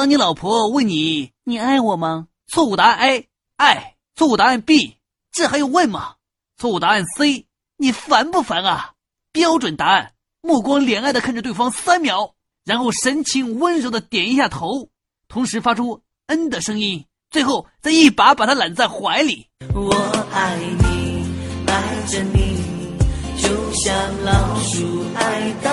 当你老婆问你你爱我吗？错误答案 a 爱错误答案 b 这还用问吗？错误答案 c 你烦不烦啊？标准答案目光怜爱的看着对方三秒然后神情温柔的点一下头同时发出嗯的声音最后再一把把她揽在怀里。我爱你爱着你就像老鼠爱大